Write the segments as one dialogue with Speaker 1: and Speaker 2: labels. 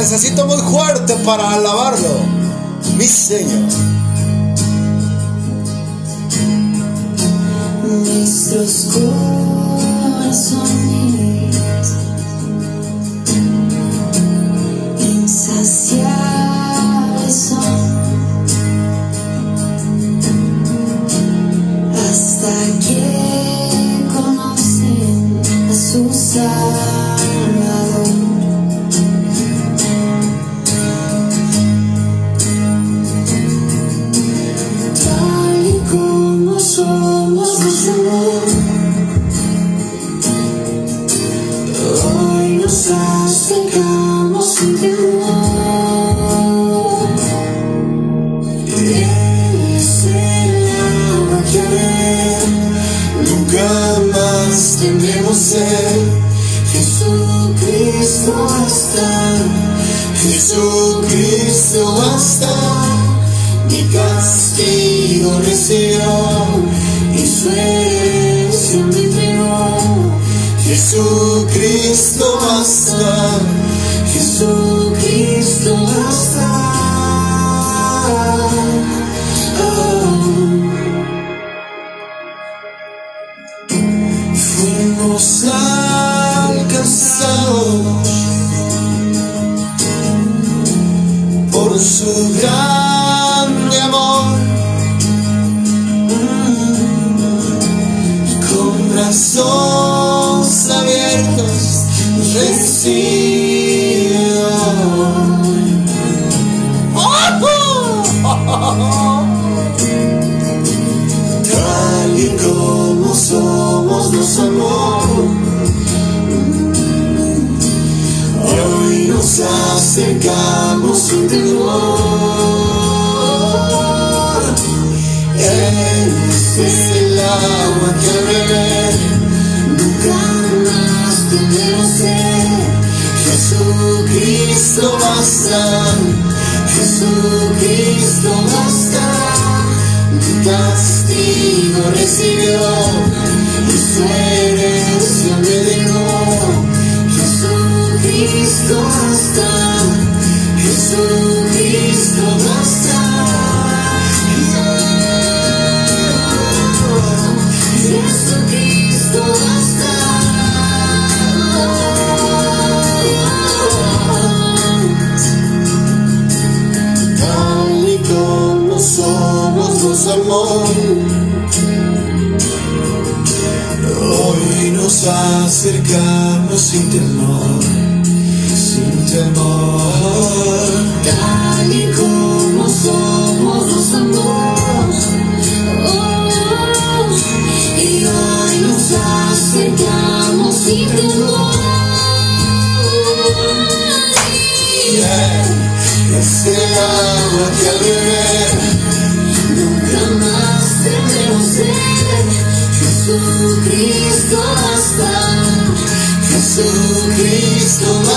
Speaker 1: necesito muy fuerte para alabarlo, mi Señor.
Speaker 2: Nuestros corazones herencia me entregó.
Speaker 1: Jesucristo basta.
Speaker 2: Jesucristo basta.
Speaker 1: Fuimos alcanzados por su grande brazos abiertos recibo. Tal y como somos nos amó. Hoy nos acercamos sin temor. Es el agua que al beber
Speaker 2: Nunca más tendremos ser.
Speaker 1: Jesucristo basta. Jesucristo basta. Mi castigo recibió y su herencia me dejó.
Speaker 2: Jesucristo basta.
Speaker 1: Jesucristo basta. Hoy nos acercamos sin temor, sin temor.
Speaker 2: Como somos y hoy nos acercamos sin temor.
Speaker 1: Es el agua que al beber
Speaker 2: Nunca más tendremos sed. Jesucristo basta.
Speaker 1: Jesucristo basta.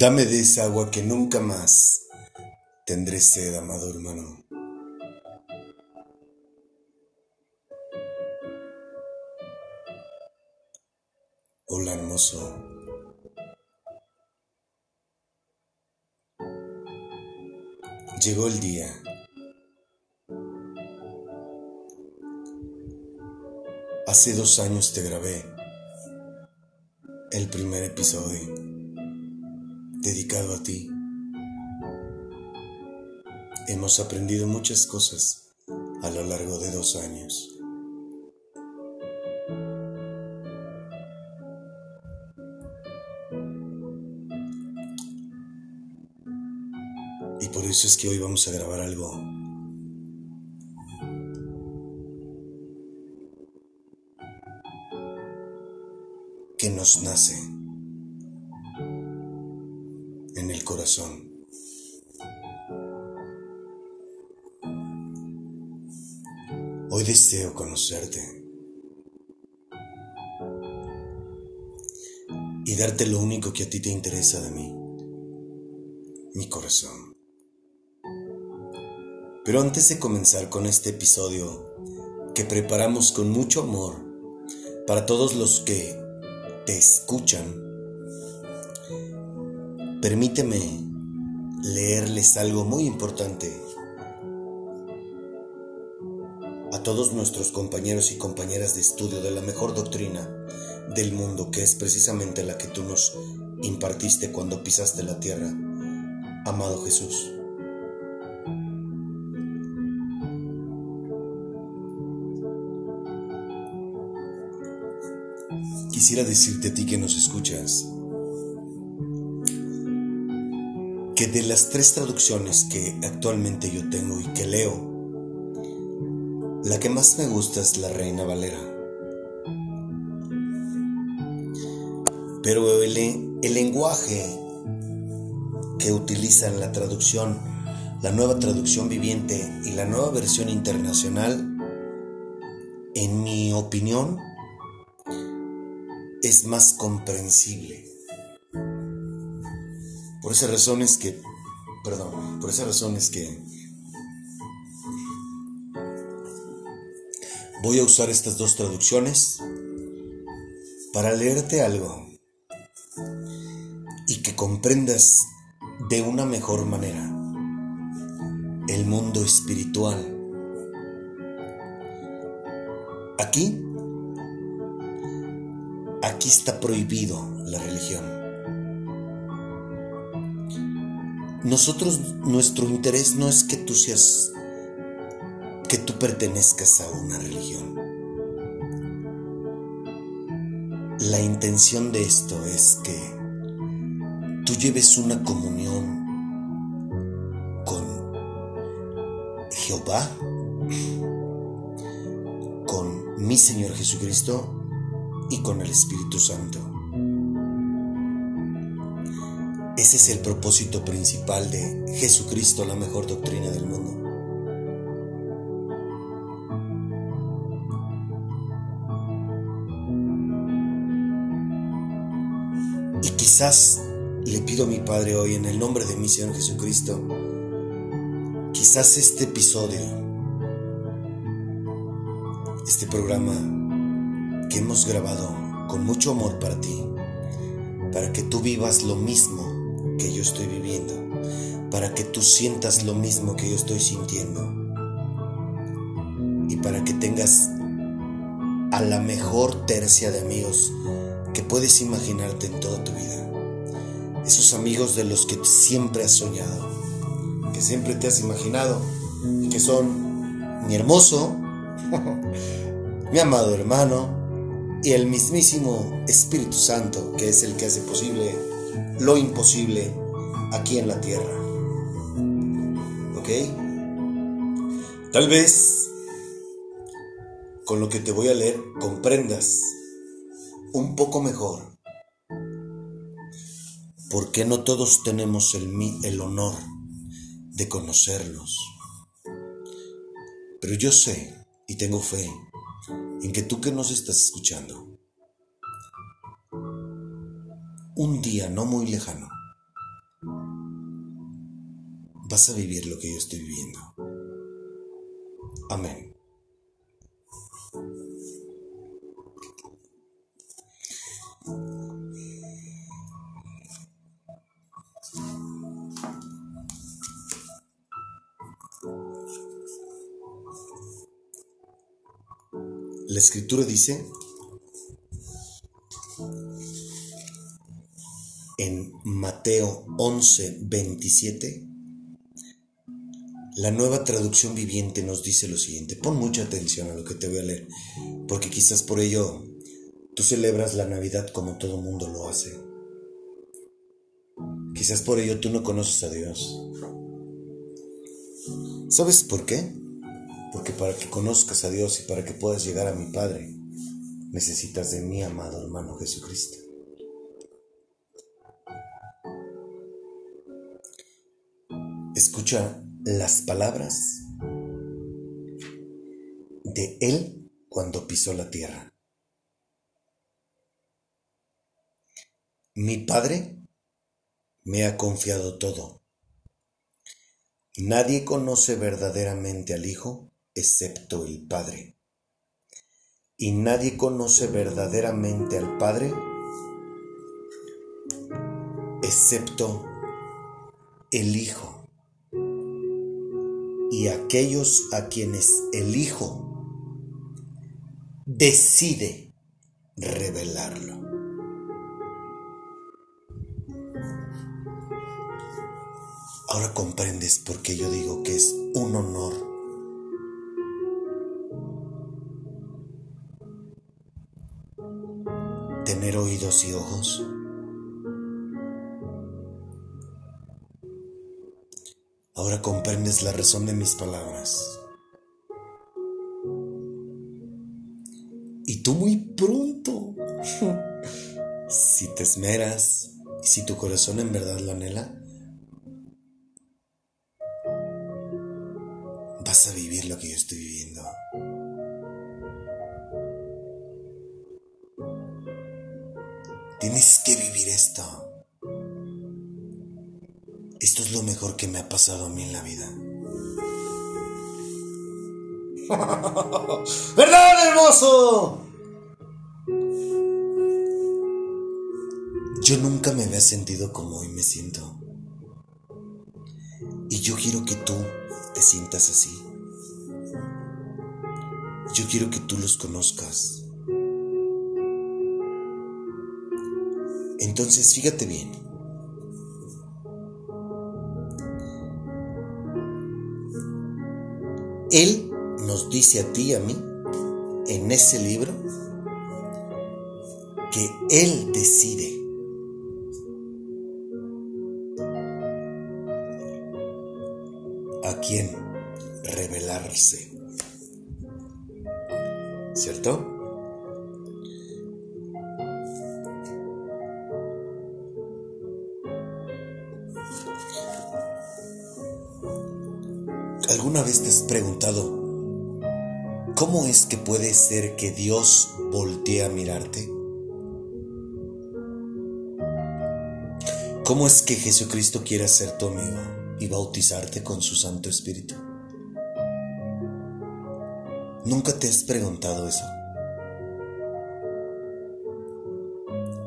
Speaker 1: Dame de esa agua que nunca más tendré sed, amado hermano.
Speaker 3: hermoso. Llegó el día. Hace dos años te grabé el primer episodio dedicado a ti. Hemos aprendido muchas cosas a lo largo de dos años. Y por eso es que hoy vamos a grabar algo que nos nace Hoy deseo conocerte y darte lo único que a ti te interesa de mí, mi corazón. Pero antes de comenzar con este episodio que preparamos con mucho amor para todos los que te escuchan, permíteme leerles algo muy importante a todos nuestros compañeros y compañeras de estudio de la mejor doctrina del mundo, que es precisamente la que tú nos impartiste cuando pisaste la tierra, amado Jesús. Quisiera decirte a ti que nos escuchas que de las tres traducciones que actualmente yo tengo y que leo, la que más me gusta es la Reina Valera. Pero el, lenguaje que utilizan la traducción, la nueva traducción viviente y la nueva versión internacional, en mi opinión, es más comprensible. Por esa razón es que, perdón, por esa razón es que voy a usar estas dos traducciones para leerte algo y que comprendas de una mejor manera el mundo espiritual. Aquí Aquí está prohibido la religión. Nosotros, nuestro interés no es que tú seas, que tú pertenezcas a una religión. La intención de esto es que tú lleves una comunión con Jehová, con mi Señor Jesucristo y con el Espíritu Santo. Ese es el propósito principal de Jesucristo, la mejor doctrina del mundo. Y quizás le pido a mi Padre hoy en el nombre de mi Señor Jesucristo, quizás este episodio, este programa que hemos grabado con mucho amor para ti, para que tú vivas lo mismo que yo estoy viviendo, para que tú sientas lo mismo que yo estoy sintiendo y para que tengas a la mejor tercia de amigos que puedes imaginarte en toda tu vida. Esos amigos de los que siempre has soñado, que siempre te has imaginado que son mi hermoso, mi amado hermano, y el mismísimo Espíritu Santo, que es el que hace posible lo imposible aquí en la tierra. ¿Ok? Tal vez con lo que te voy a leer comprendas un poco mejor por qué no todos tenemos el, el honor de conocerlos. Pero yo sé y tengo fe en que tú que nos estás escuchando, un día no muy lejano, vas a vivir lo que yo estoy viviendo. Amén. La escritura dice, 11:27, la nueva traducción viviente nos dice lo siguiente. Pon mucha atención a lo que te voy a leer, porque quizás por ello tú celebras la Navidad como todo mundo lo hace. Quizás por ello tú no conoces a Dios. ¿Sabes por qué? Porque para que conozcas a Dios y para que puedas llegar a mi Padre, necesitas de mi amado hermano Jesucristo. Escucha las palabras de Él cuando pisó la tierra. Mi Padre me ha confiado todo. Nadie conoce verdaderamente al Hijo excepto el Padre. Y nadie conoce verdaderamente al Padre excepto el Hijo y aquellos a quienes el Hijo decide revelarlo. Ahora comprendes por qué yo digo que es un honor tener oídos y ojos. Ahora comprendes la razón de mis palabras. Y tú muy pronto, si te esmeras y si tu corazón en verdad lo anhela, vas a vivir lo que yo estoy viviendo. Pasado a mí en la vida. ¿Verdad, hermoso? Yo nunca me había sentido como hoy me siento. Y yo quiero que tú te sientas así. Yo quiero que tú los conozcas. Entonces, fíjate bien. Dice a ti y a mí en ese libro que Él decide. Que Dios voltee a mirarte? ¿Cómo es que Jesucristo quiere ser tu amigo y bautizarte con su Santo Espíritu? ¿Nunca te has preguntado eso?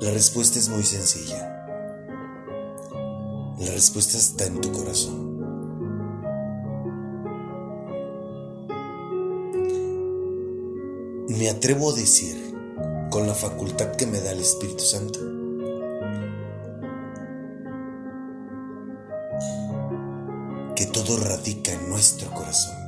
Speaker 3: La respuesta es muy sencilla. La respuesta está en tu corazón. Me atrevo a decir, con la facultad que me da el Espíritu Santo, que todo radica en nuestro corazón.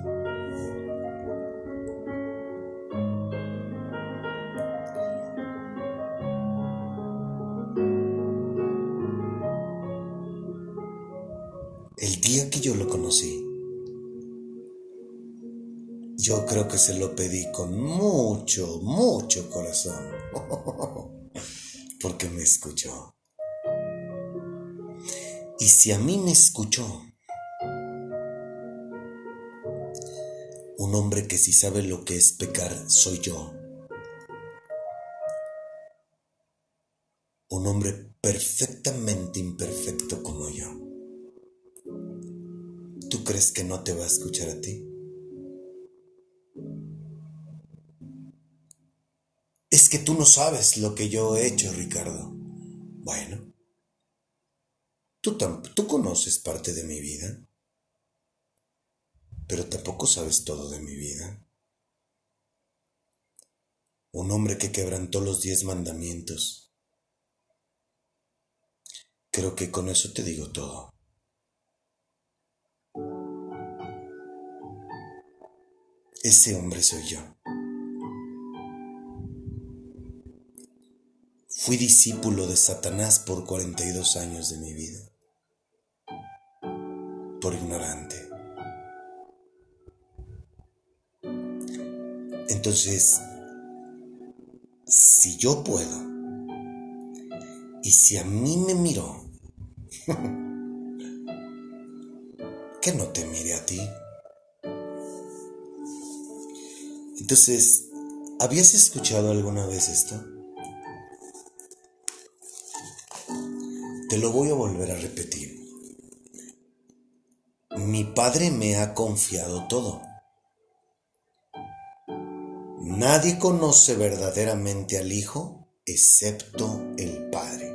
Speaker 3: Yo creo que se lo pedí con mucho, mucho corazón, porque me escuchó. Y si a mí me escuchó, un hombre que sí sabe lo que es pecar soy yo. Un hombre perfectamente imperfecto como yo. ¿Tú crees que no te va a escuchar a ti? Que tú no sabes lo que yo he hecho, Ricardo. Bueno, tú, tú conoces parte de mi vida, pero tampoco sabes todo de mi vida. un hombre que quebrantó los diez mandamientos. Creo que con eso te digo todo. Ese hombre soy yo. Fui discípulo de Satanás por 42 años de mi vida, por ignorante. Entonces, si yo puedo, y si a mí me miró, que no te mire a ti. Entonces, ¿habías escuchado alguna vez esto? Te lo voy a volver a repetir. Mi padre me ha confiado todo. Nadie conoce verdaderamente al Hijo excepto el Padre.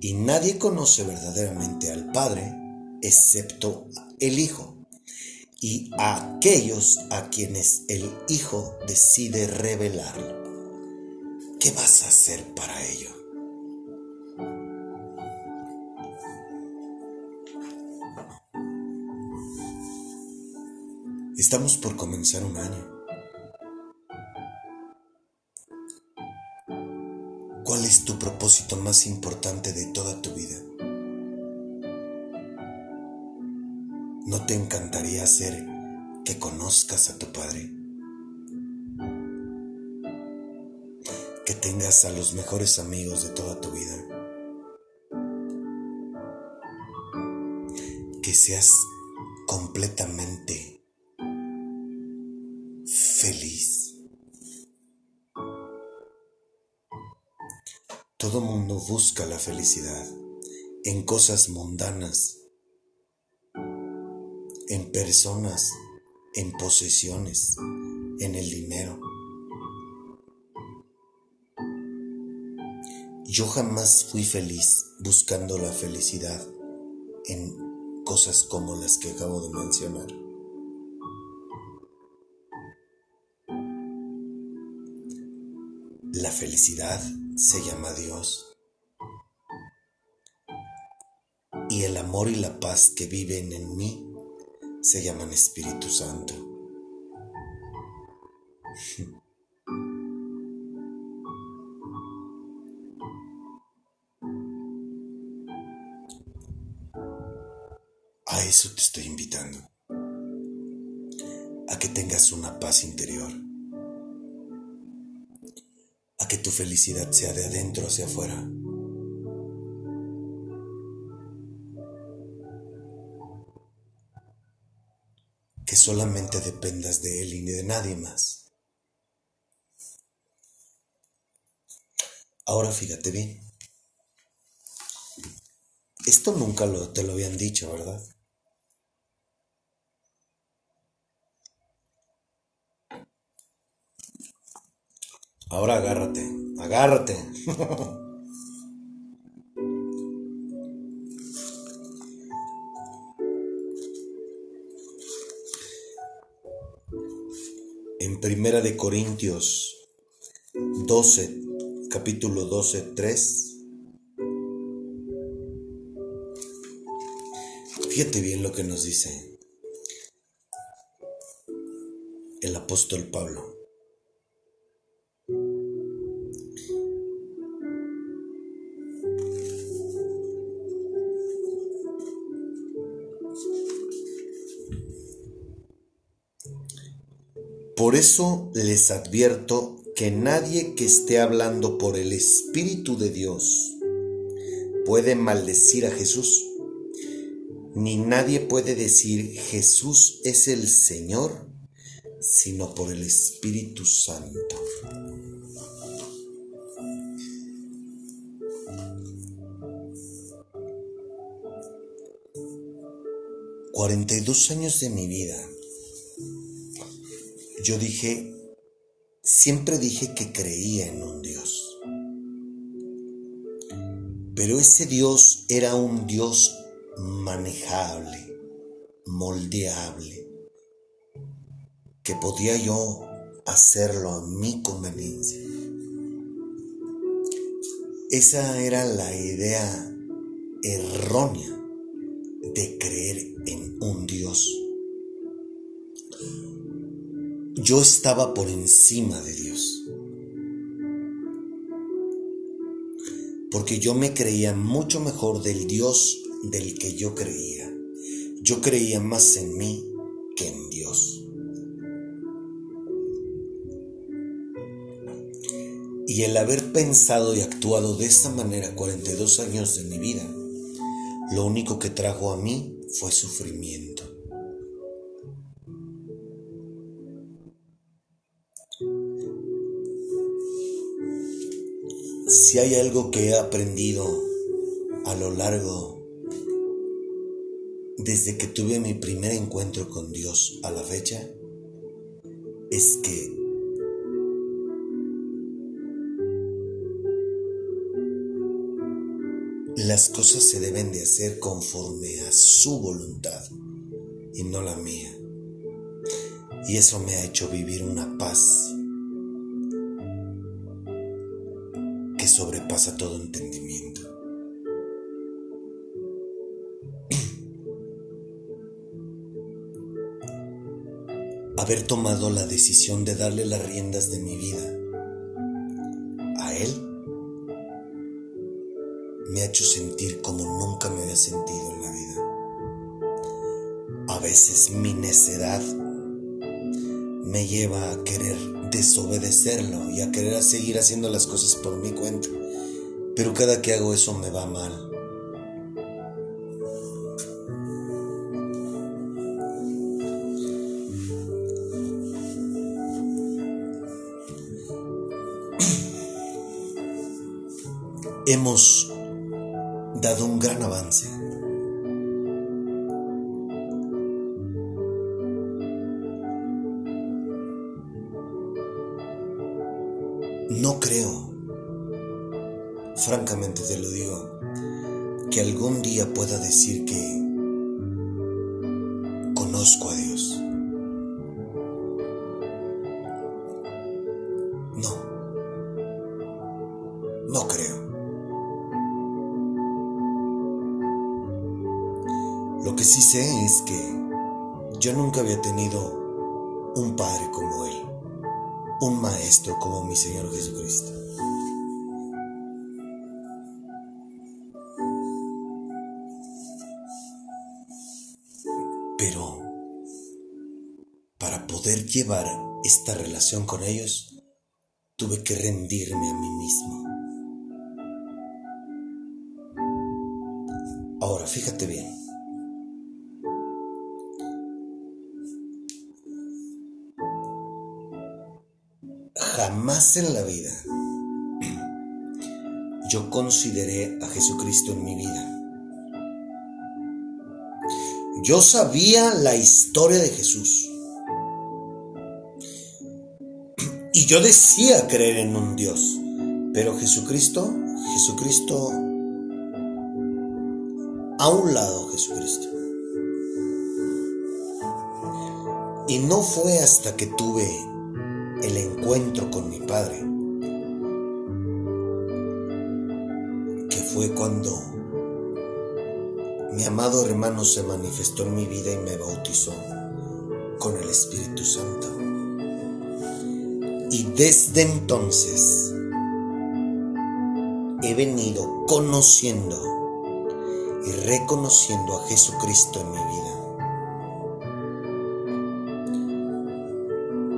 Speaker 3: Y nadie conoce verdaderamente al Padre excepto el Hijo. Y a aquellos a quienes el Hijo decide revelar. ¿Qué vas a hacer para ello? Estamos por comenzar un año. ¿Cuál es tu propósito más importante de toda tu vida? ¿No te encantaría hacer que conozcas a tu Padre? Que tengas a los mejores amigos de toda tu vida. Que seas completamente Todo mundo busca la felicidad en cosas mundanas, en personas, en posesiones, en el dinero. Yo jamás fui feliz buscando la felicidad en cosas como las que acabo de mencionar. La felicidad se llama Dios. Y el amor y la paz que viven en mí se llaman Espíritu Santo. A eso te estoy invitando. A que tengas una paz interior que tu felicidad sea de adentro hacia afuera. Que solamente dependas de Él y de nadie más. Ahora fíjate bien. Esto nunca lo, te lo habían dicho, ¿verdad? Ahora agárrate, agárrate. en Primera de Corintios 12, capítulo 12, 3. Fíjate bien lo que nos dice el apóstol Pablo. Por eso les advierto que nadie que esté hablando por el Espíritu de Dios puede maldecir a Jesús, ni nadie puede decir Jesús es el Señor, sino por el Espíritu Santo. Cuarenta y dos años de mi vida yo dije, siempre dije que creía en un Dios. Pero ese Dios era un Dios manejable, moldeable, que podía yo hacerlo a mi conveniencia. Esa era la idea errónea de creer en un Dios. Yo estaba por encima de Dios. Porque yo me creía mucho mejor del Dios del que yo creía. Yo creía más en mí que en Dios. Y el haber pensado y actuado de esta manera 42 años de mi vida, lo único que trajo a mí fue sufrimiento. Si hay algo que he aprendido a lo largo desde que tuve mi primer encuentro con Dios a la fecha, es que las cosas se deben de hacer conforme a su voluntad y no la mía. Y eso me ha hecho vivir una paz sobrepasa todo entendimiento. Haber tomado la decisión de darle las riendas de mi vida a Él me ha hecho sentir como nunca me había sentido en la vida. A veces mi necedad me lleva a querer desobedecerlo y a querer seguir haciendo las cosas por mi cuenta. Pero cada que hago eso me va mal. Hemos dado un gran avance. Francamente te lo digo, que algún día pueda decir que conozco a Dios. No, no creo. Lo que sí sé es que yo nunca había tenido un padre como Él, un maestro como mi Señor Jesucristo. Esta relación con ellos, tuve que rendirme a mí mismo. Ahora, fíjate bien. Jamás en la vida yo consideré a Jesucristo en mi vida. Yo sabía la historia de Jesús. Yo decía creer en un Dios. Pero Jesucristo, Jesucristo, a un lado Jesucristo. Y no fue hasta que tuve el encuentro con mi Padre que fue cuando mi amado hermano se manifestó en mi vida y me bautizó con el Espíritu Santo. Y desde entonces he venido conociendo y reconociendo a Jesucristo en mi vida.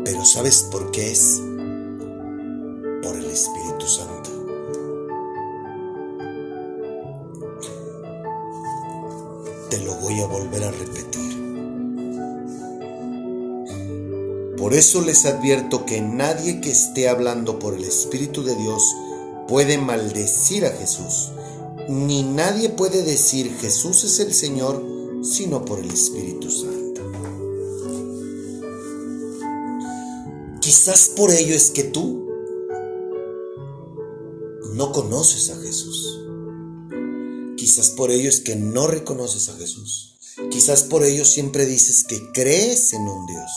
Speaker 3: Pero ¿sabes por qué es? Por eso les advierto que nadie que esté hablando por el Espíritu de Dios puede maldecir a Jesús, ni nadie puede decir Jesús es el Señor sino por el Espíritu Santo. Quizás por ello es que tú no conoces a Jesús. Quizás por ello es que no reconoces a Jesús. Quizás por ello siempre dices que crees en un Dios,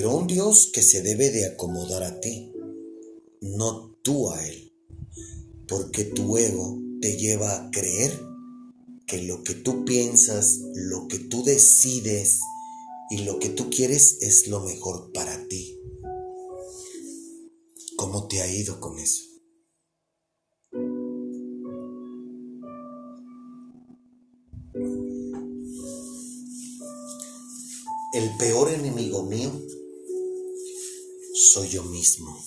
Speaker 2: pero un Dios que se debe de acomodar a ti, no tú a Él, porque tu ego te lleva a creer que lo que tú piensas, lo que tú decides y lo que tú quieres es lo mejor para ti. ¿Cómo te ha ido con eso? El peor enemigo mío soy yo mismo.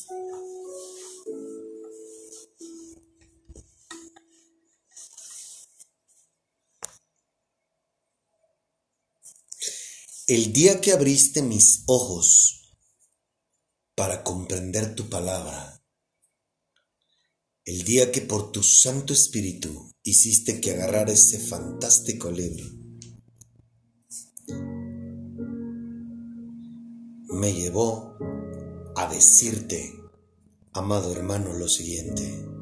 Speaker 2: El día que abriste mis ojos para comprender tu palabra, el día que por tu Santo Espíritu hiciste que agarrar ese fantástico libro, me llevó a decirte, amado hermano, lo siguiente.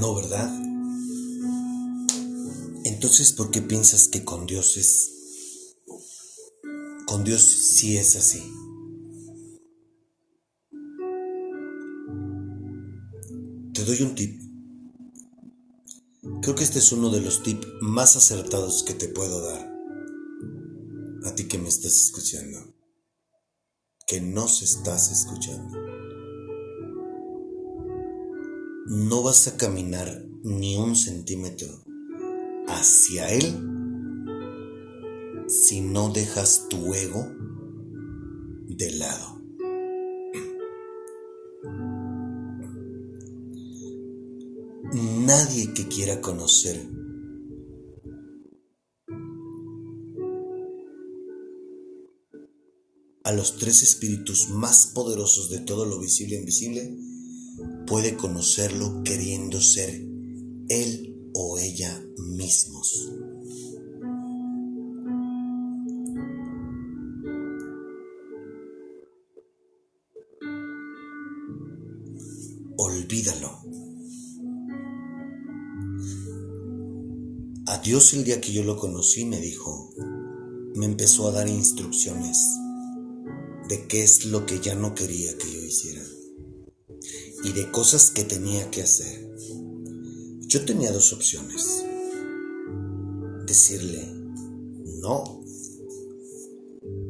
Speaker 3: No, ¿verdad? Entonces, ¿por qué piensas que con Dios es... Con Dios sí es así? Te doy un tip. Creo que este es uno de los tips más acertados que te puedo dar. A ti que me estás escuchando. Que nos estás escuchando. No vas a caminar ni un centímetro hacia Él si no dejas tu ego de lado. nadie que quiera conocer. A los tres espíritus más poderosos de todo lo visible e invisible, puede conocerlo queriendo ser él o ella mismos. Olvídalo. Dios el día que yo lo conocí me dijo, me empezó a dar instrucciones de qué es lo que ya no quería que yo hiciera y de cosas que tenía que hacer. Yo tenía dos opciones. Decirle no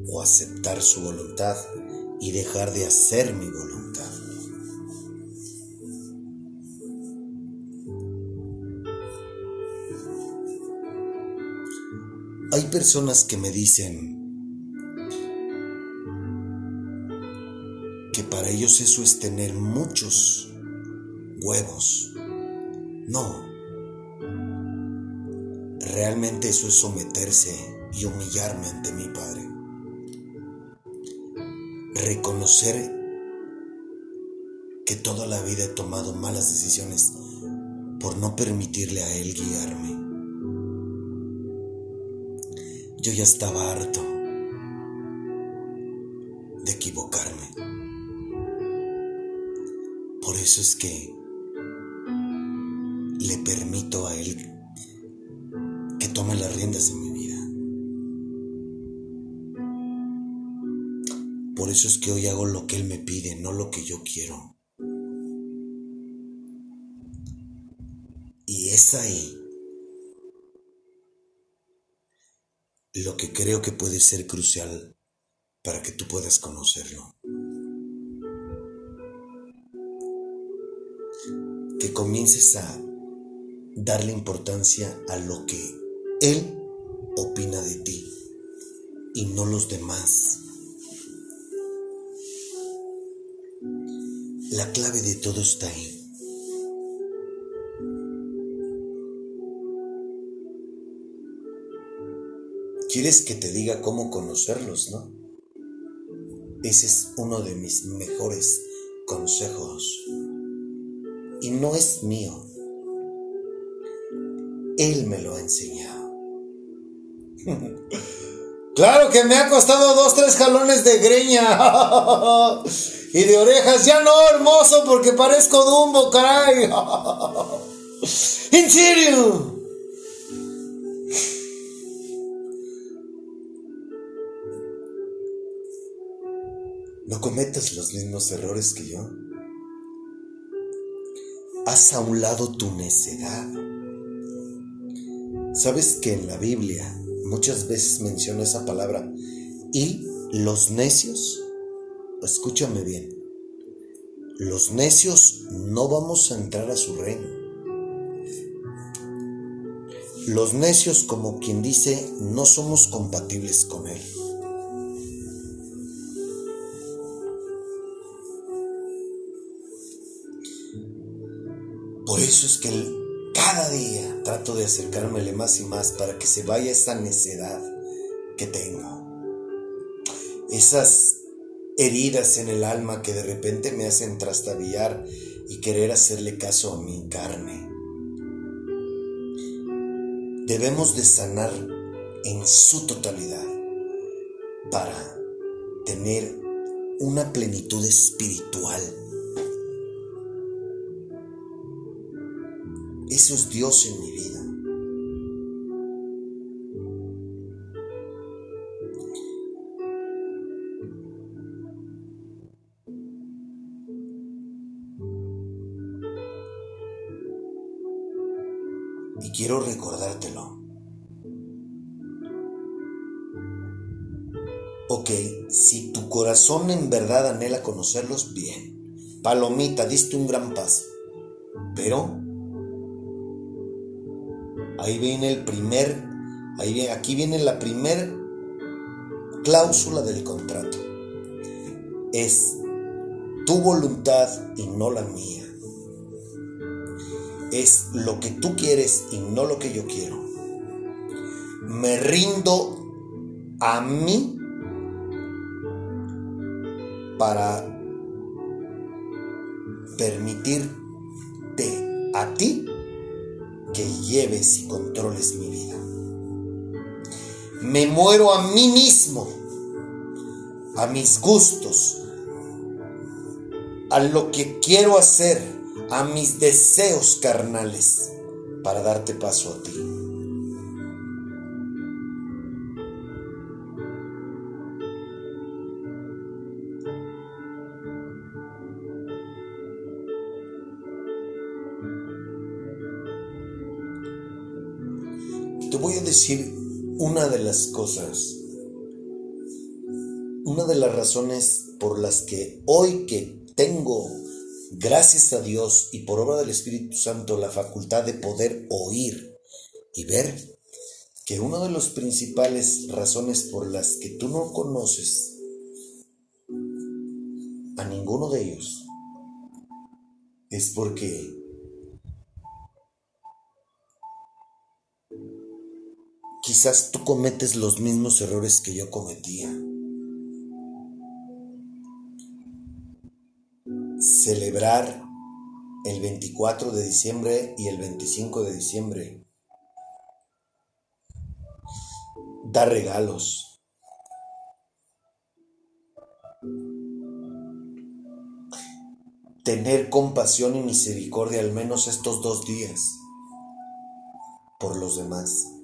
Speaker 3: o aceptar su voluntad y dejar de hacer mi voluntad. Hay personas que me dicen para ellos eso es tener muchos huevos. No. Realmente eso es someterse y humillarme ante mi Padre. Reconocer que toda la vida he tomado malas decisiones por no permitirle a Él guiarme. Yo ya estaba harto de equivocarme. Eso es que le permito a Él que tome las riendas en mi vida. Por eso es que hoy hago lo que Él me pide, no lo que yo quiero. Y es ahí lo que creo que puede ser crucial para que tú puedas conocerlo. Comiences a darle importancia a lo que Él opina de ti y no los demás. La clave de todo está ahí. ¿Quieres que te diga cómo conocerlos, no? Ese es uno de mis mejores consejos. Y no es mío. Él me lo ha enseñado. claro que me ha costado dos, tres jalones de greña. y de orejas. Ya no, hermoso, porque parezco Dumbo, caray. ¿En serio? No cometas los mismos errores que yo. Haz a un lado tu necedad. Sabes que en la Biblia muchas veces menciona esa palabra. Y los necios, escúchame bien, los necios no vamos a entrar a su reino. Los necios, como quien dice, no somos compatibles con Él. Por eso es que cada día trato de acercármele más y más para que se vaya esa necedad que tengo. Esas heridas en el alma que de repente me hacen trastabillar y querer hacerle caso a mi carne, debemos de sanar en su totalidad para tener una plenitud espiritual. Eso es Dios en mi vida. Y quiero recordártelo. Ok, si tu corazón en verdad anhela conocerlos, bien. Palomita, diste un gran paso. Pero ahí viene el primer, ahí viene, aquí viene la primer cláusula del contrato. Es tu voluntad y no la mía es lo que tú quieres y no lo que yo quiero. Me rindo a mí para permitirte a ti que lleves y controles mi vida. Me muero a mí mismo, a mis gustos, a lo que quiero hacer a mis deseos carnales para darte paso a ti. Una de las cosas, una de las razones por las que hoy que tengo gracias a Dios y por obra del Espíritu Santo, la facultad de poder oír y ver, que una de las principales razones por las que tú no conoces a ninguno de ellos es porque quizás tú cometes los mismos errores que yo cometía. celebrar el 24 de diciembre y el 25 de diciembre. Dar regalos. Tener compasión y misericordia al menos estos dos días por los demás.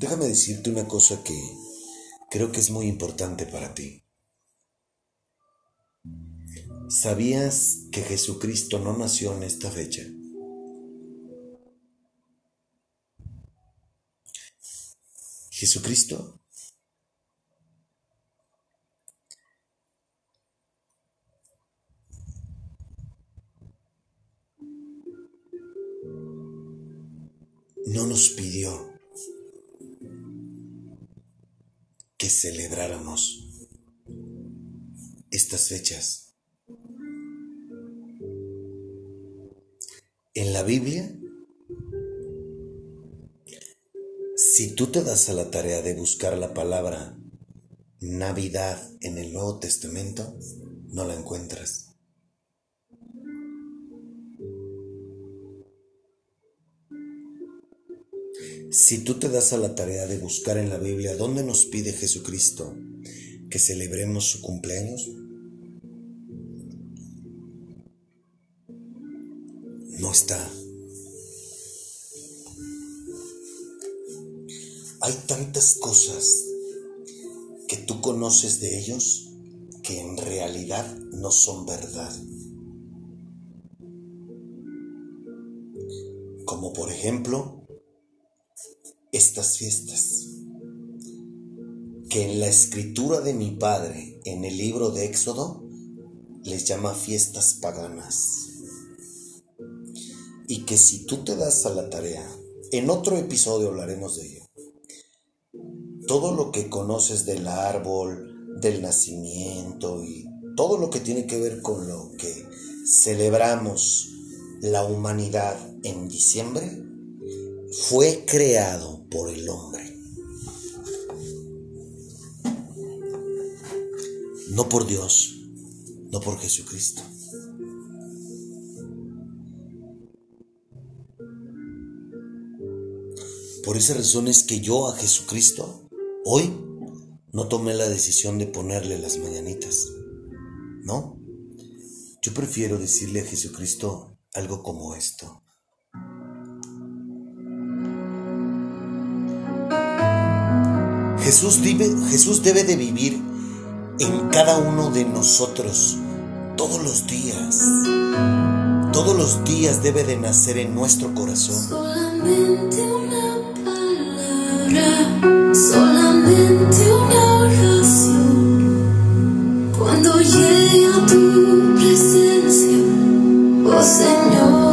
Speaker 3: Déjame decirte una cosa que creo que es muy importante para ti. ¿Sabías que Jesucristo no nació en esta fecha? Jesucristo no nos pidió que celebráramos estas fechas. En la Biblia, si tú te das a la tarea de buscar la palabra Navidad en el Nuevo Testamento, no la encuentras. Si tú te das a la tarea de buscar en la Biblia dónde nos pide Jesucristo que celebremos su cumpleaños, no está. Hay tantas cosas que tú conoces de ellos que en realidad no son verdad. Como por ejemplo estas fiestas. Que en la escritura de mi padre en el libro de Éxodo les llama fiestas paganas. Y que si tú te das a la tarea, en otro episodio hablaremos de ello, todo lo que conoces del árbol, del nacimiento y todo lo que tiene que ver con lo que celebramos la humanidad en diciembre, fue creado por el hombre, no por Dios, no por Jesucristo. Por esa razón es que yo a Jesucristo hoy no tomé la decisión de ponerle las mañanitas. ¿No? Yo prefiero decirle a Jesucristo algo como esto. Jesús debe, Jesús debe de vivir en cada uno de nosotros todos los días. Todos los días debe de nacer en nuestro corazón.
Speaker 1: Solamente una palabra, solamente una oración. Cuando llegue a tu presencia, oh Señor.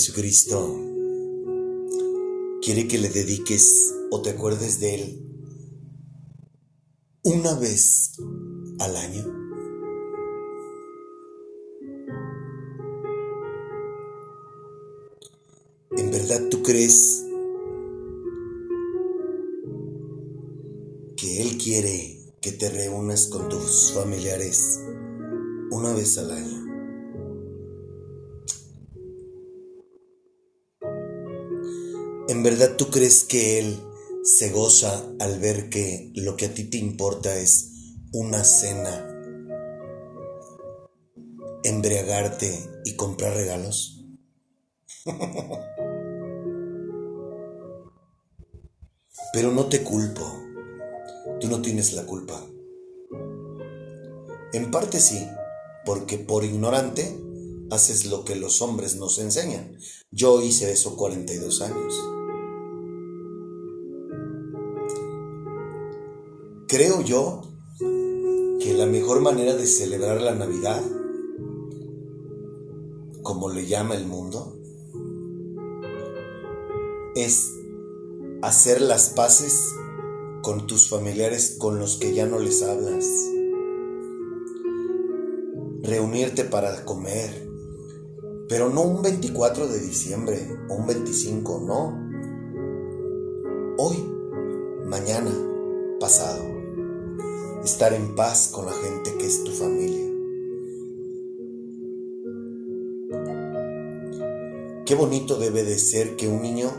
Speaker 3: Jesucristo quiere que le dediques o te acuerdes de Él una vez al año? ¿En verdad tú crees que Él quiere que te reúnas con tus familiares una vez al año? ¿En verdad tú crees que Él se goza al ver que lo que a ti te importa es una cena, embriagarte y comprar regalos? Pero no te culpo, tú no tienes la culpa. En parte sí, porque por ignorante haces lo que los hombres nos enseñan. Yo hice eso 42 años. Creo yo que la mejor manera de celebrar la Navidad, como le llama el mundo, es hacer las paces con tus familiares con los que ya no les hablas. Reunirte para comer, pero no un 24 de diciembre o un 25, no. Hoy, mañana, pasado estar en paz con la gente que es tu familia. Qué bonito debe de ser que un niño,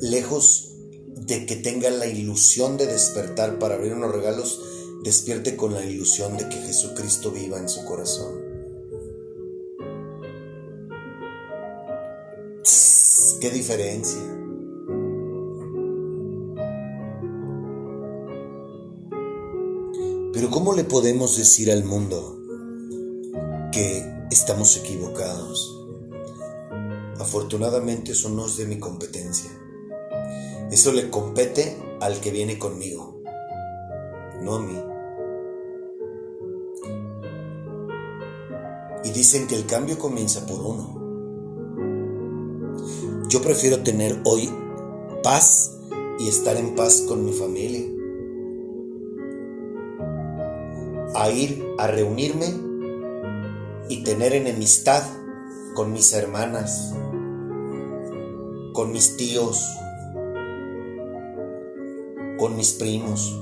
Speaker 3: lejos de que tenga la ilusión de despertar para abrir unos regalos, despierte con la ilusión de que Jesucristo viva en su corazón. ¡Qué diferencia! Pero ¿cómo le podemos decir al mundo que estamos equivocados? Afortunadamente eso no es de mi competencia. Eso le compete al que viene conmigo, no a mí. Y dicen que el cambio comienza por uno. Yo prefiero tener hoy paz y estar en paz con mi familia a ir a reunirme y tener enemistad con mis hermanas, con mis tíos, con mis primos.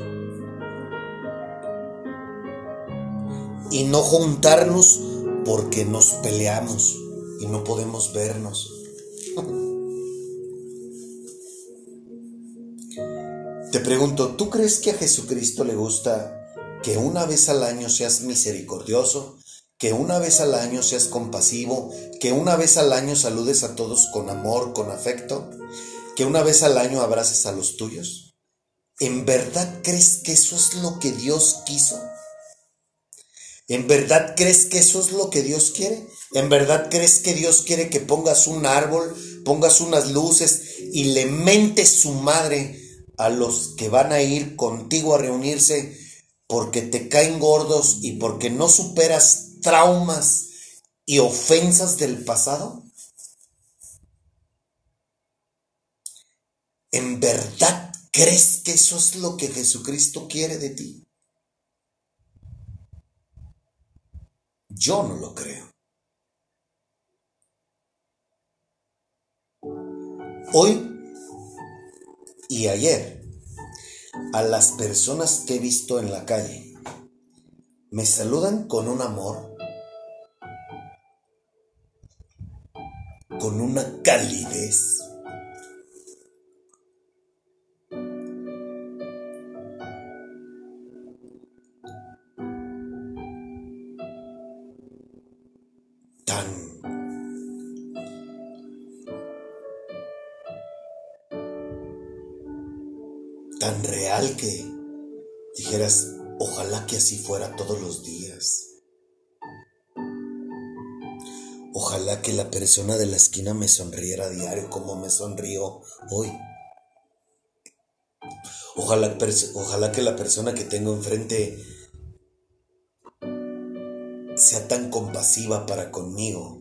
Speaker 3: Y no juntarnos porque nos peleamos y no podemos vernos. Te pregunto, ¿tú crees que a Jesucristo le gusta que una vez al año seas misericordioso que una vez al año seas compasivo, que una vez al año saludes a todos con amor, con afecto, que una vez al año abraces a los tuyos? ¿En verdad crees que eso es lo que Dios quiso? ¿En verdad crees que eso es lo que Dios quiere? ¿En verdad crees que Dios quiere que pongas un árbol, pongas unas luces y le mentes su madre a los que van a ir contigo a reunirse porque te caen gordos y porque no superas traumas y ofensas del pasado? ¿En verdad crees que eso es lo que Jesucristo quiere de ti? Yo no lo creo. Hoy y ayer, a las personas que he visto en la calle, me saludan con un amor, con una calidez. Así fuera todos los días. Ojalá que la persona de la esquina me sonriera a diario como me sonrió hoy. Ojalá, ojalá que la persona que tengo enfrente sea tan compasiva para conmigo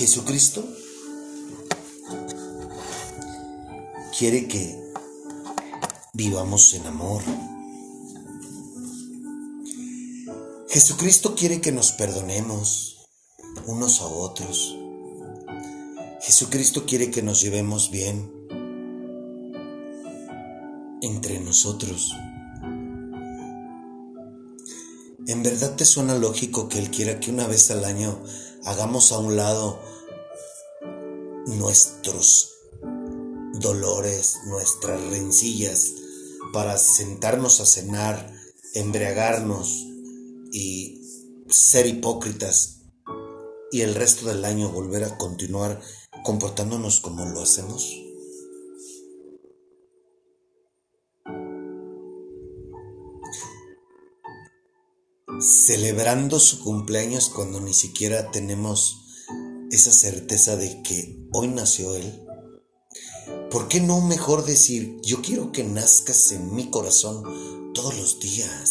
Speaker 3: Jesucristo quiere que vivamos en amor. Jesucristo quiere que nos perdonemos unos a otros. Jesucristo quiere que nos llevemos bien entre nosotros. ¿En verdad te suena lógico que Él quiera que una vez al año hagamos a un lado nuestros dolores, nuestras rencillas, para sentarnos a cenar, embriagarnos y ser hipócritas y el resto del año volver a continuar comportándonos como lo hacemos? Celebrando su cumpleaños cuando ni siquiera tenemos esa certeza de que hoy nació Él. ¿Por qué no mejor decir, yo quiero que nazcas en mi corazón todos los días?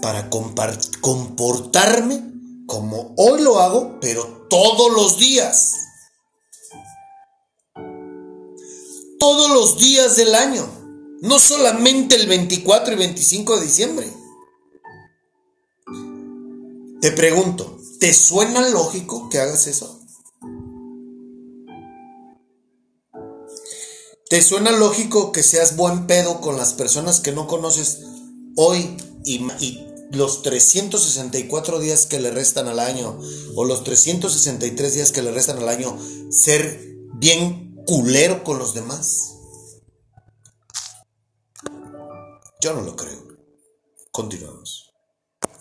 Speaker 3: Para comportarme como hoy lo hago, pero todos los días. Todos los días del año. No solamente el 24 y 25 de diciembre. Te pregunto, ¿te suena lógico que hagas eso? ¿Te suena lógico que seas buen pedo con las personas que no conoces hoy y, y los 364 días que le restan al año o los 363 días que le restan al año ser bien culero con los demás? Yo no lo creo. Continuamos.